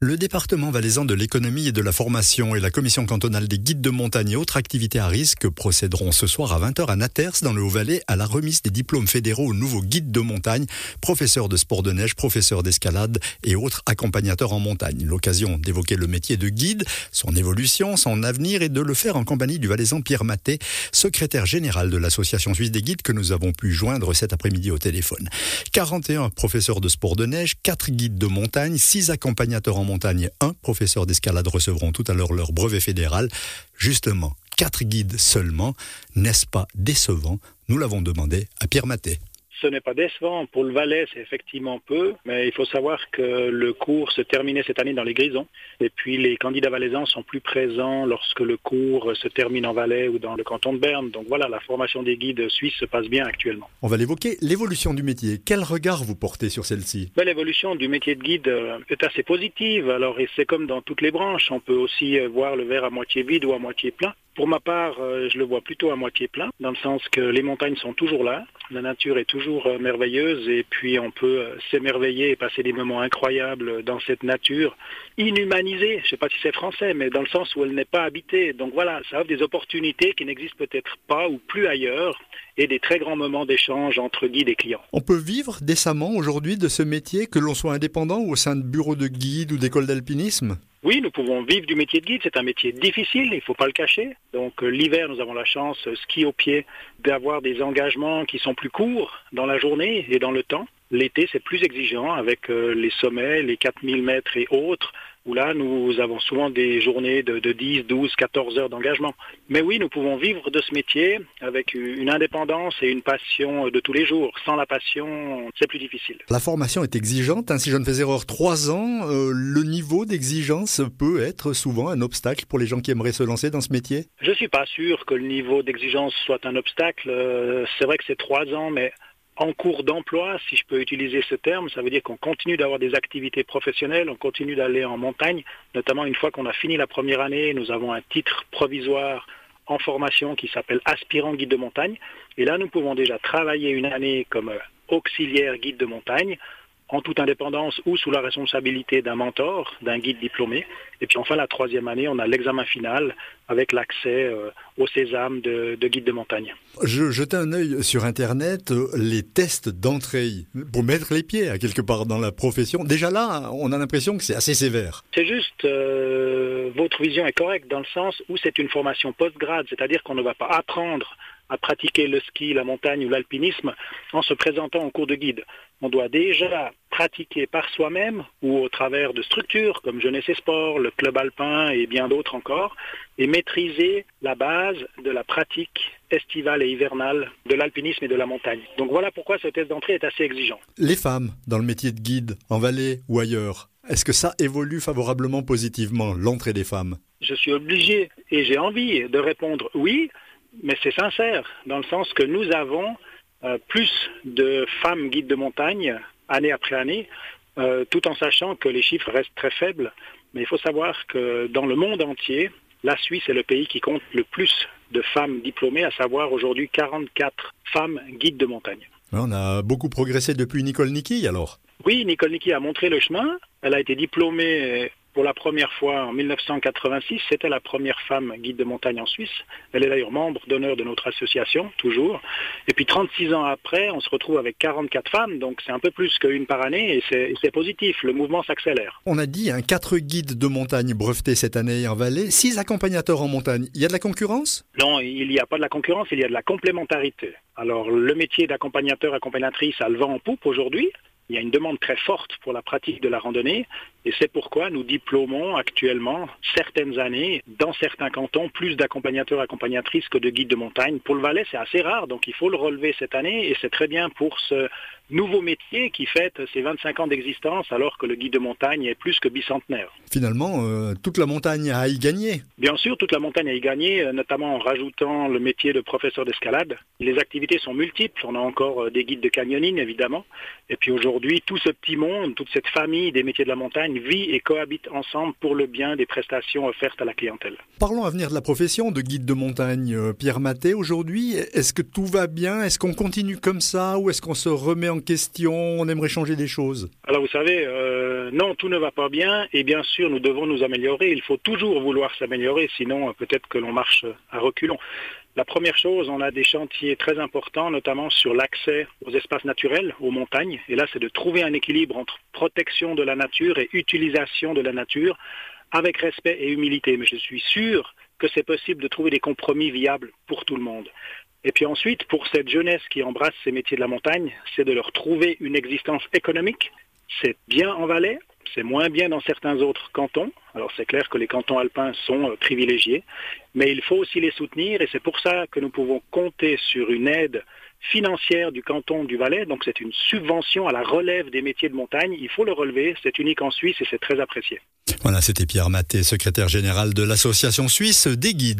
Le département valaisan de l'économie et de la formation et la commission cantonale des guides de montagne et autres activités à risque procéderont ce soir à 20h à Naters dans le Haut-Valais à la remise des diplômes fédéraux aux nouveaux guides de montagne, professeurs de sport de neige, professeurs d'escalade et autres accompagnateurs en montagne. L'occasion d'évoquer le métier de guide, son évolution, son avenir et de le faire en compagnie du valaisan Pierre Maté, secrétaire général de l'association suisse des guides que nous avons pu joindre cet après-midi au téléphone. 41 professeurs de sport de neige, 4 guides de montagne, 6 accompagnateurs en montagne, un professeur d'escalade recevront tout à l'heure leur brevet fédéral. Justement, quatre guides seulement, n'est-ce pas décevant? Nous l'avons demandé à Pierre Maté ce n'est pas décevant. Pour le Valais, c'est effectivement peu, mais il faut savoir que le cours se terminait cette année dans les Grisons. Et puis les candidats valaisans sont plus présents lorsque le cours se termine en Valais ou dans le canton de Berne. Donc voilà, la formation des guides suisses se passe bien actuellement. On va l'évoquer, l'évolution du métier. Quel regard vous portez sur celle-ci? Ben, L'évolution du métier de guide euh, est assez positive. Alors c'est comme dans toutes les branches. On peut aussi euh, voir le verre à moitié vide ou à moitié plein. Pour ma part, euh, je le vois plutôt à moitié plein, dans le sens que les montagnes sont toujours là, la nature est toujours euh, merveilleuse et puis on peut euh, s'émerveiller et passer des moments incroyables dans cette nature inhumanisée, je ne sais pas si c'est français, mais dans le sens où elle n'est pas habitée. Donc voilà, ça offre des opportunités qui n'existent peut-être pas ou plus ailleurs et des très grands moments d'échange entre guides et clients. On peut vivre décemment aujourd'hui de ce métier, que l'on soit indépendant ou au sein de bureaux de guide ou d'écoles d'alpinisme? Oui, nous pouvons vivre du métier de guide. C'est un métier difficile, il ne faut pas le cacher. Donc euh, l'hiver, nous avons la chance, euh, ski au pied, d'avoir des engagements qui sont plus courts dans la journée et dans le temps. L'été, c'est plus exigeant avec euh, les sommets, les 4000 mètres et autres où là, nous avons souvent des journées de, 10, 12, 14 heures d'engagement. Mais oui, nous pouvons vivre de ce métier avec une indépendance et une passion de tous les jours. Sans la passion, c'est plus difficile. La formation est exigeante. Hein. Si je ne fais erreur, trois ans, euh, le niveau d'exigence peut être souvent un obstacle pour les gens qui aimeraient se lancer dans ce métier? Je ne suis pas sûr que le niveau d'exigence soit un obstacle. Euh, c'est vrai que c'est trois ans, mais en cours d'emploi, si je peux utiliser ce terme, ça veut dire qu'on continue d'avoir des activités professionnelles, on continue d'aller en montagne, notamment une fois qu'on a fini la première année, nous avons un titre provisoire en formation qui s'appelle aspirant guide de montagne. Et là, nous pouvons déjà travailler une année comme auxiliaire guide de montagne en toute indépendance ou sous la responsabilité d'un mentor, d'un guide diplômé. Et puis enfin, la troisième année, on a l'examen final avec l'accès euh, au sésame de, guide de montagne. Je jetais un œil sur Internet, euh, les tests d'entrée pour mettre les pieds à quelque part dans la profession. Déjà là, on a l'impression que c'est assez sévère. C'est juste, euh, votre vision est correcte dans le sens où c'est une formation post-grade, c'est-à-dire qu'on ne va pas apprendre à pratiquer le ski, la montagne ou l'alpinisme en se présentant en cours de guide. On doit déjà pratiquer par soi-même ou au travers de structures comme Jeunesse et Sport, le Club Alpin et bien d'autres encore, et maîtriser la base de la pratique estivale et hivernale de l'alpinisme et de la montagne. Donc voilà pourquoi ce test d'entrée est assez exigeant. Les femmes dans le métier de guide, en vallée ou ailleurs, est-ce que ça évolue favorablement positivement, l'entrée des femmes? Je suis obligé et j'ai envie de répondre oui, mais c'est sincère, dans le sens que nous avons euh, plus de femmes guides de montagne année après année, euh, tout en sachant que les chiffres restent très faibles. Mais il faut savoir que dans le monde entier, la Suisse est le pays qui compte le plus de femmes diplômées, à savoir aujourd'hui 44 femmes guides de montagne. On a beaucoup progressé depuis Nicole Nicky alors? Oui, Nicole Nicky a montré le chemin. Elle a été diplômée pour la première fois en 1986. C'était la première femme guide de montagne en Suisse. Elle est d'ailleurs membre d'honneur de notre association, toujours. Et puis 36 ans après, on se retrouve avec 44 femmes, donc c'est un peu plus qu'une par année et c'est positif. Le mouvement s'accélère. On a dit un 4 guides de montagne brevetés cette année en vallée, 6 accompagnateurs en montagne. Il y a de la concurrence? Non, il n'y a pas de la concurrence, il y a de la complémentarité. Alors le métier d'accompagnateur, accompagnatrice a le vent en poupe aujourd'hui. Il y a une demande très forte pour la pratique de la randonnée et c'est pourquoi nous diplômons actuellement certaines années dans certains cantons plus d'accompagnateurs accompagnatrices que de guides de montagne. Pour le Valais, c'est assez rare, donc il faut le relever cette année et c'est très bien pour ce nouveau métier qui fête ses 25 ans d'existence alors que le guide de montagne est plus que bicentenaire. Finalement, euh, toute la montagne a à y gagner. Bien sûr, toute la montagne a à y gagner, euh, notamment en rajoutant le métier de professeur d'escalade. Les activités sont multiples, on a encore euh, des guides de canyoning évidemment, et puis aujourd'hui tout ce petit monde, toute cette famille des métiers de la montagne vivent et cohabitent ensemble pour le bien des prestations offertes à la clientèle. Parlons à venir de la profession de guide de montagne. Euh, Pierre Maté, aujourd'hui, est-ce que tout va bien? Est-ce qu'on continue comme ça ou est-ce qu'on se remet en question On aimerait changer des choses? Alors vous savez, euh, non, tout ne va pas bien et bien sûr, nous devons nous améliorer. Il faut toujours vouloir s'améliorer, sinon euh, peut-être que l'on marche à reculons. La première chose, on a des chantiers très importants, notamment sur l'accès aux espaces naturels, aux montagnes. Et là, c'est de trouver un équilibre entre protection de la nature et utilisation de la nature avec respect et humilité. Mais je suis sûr que c'est possible de trouver des compromis viables pour tout le monde. Et puis ensuite, pour cette jeunesse qui embrasse ces métiers de la montagne, c'est de leur trouver une existence économique. C'est bien en Valais, c'est moins bien dans certains autres cantons. Alors c'est clair que les cantons alpins sont euh, privilégiés, mais il faut aussi les soutenir et c'est pour ça que nous pouvons compter sur une aide financière du canton du Valais. Donc c'est une subvention à la relève des métiers de montagne. Il faut le relever, c'est unique en Suisse et c'est très apprécié. Voilà, c'était Pierre Maté, secrétaire général de l'association suisse des guides.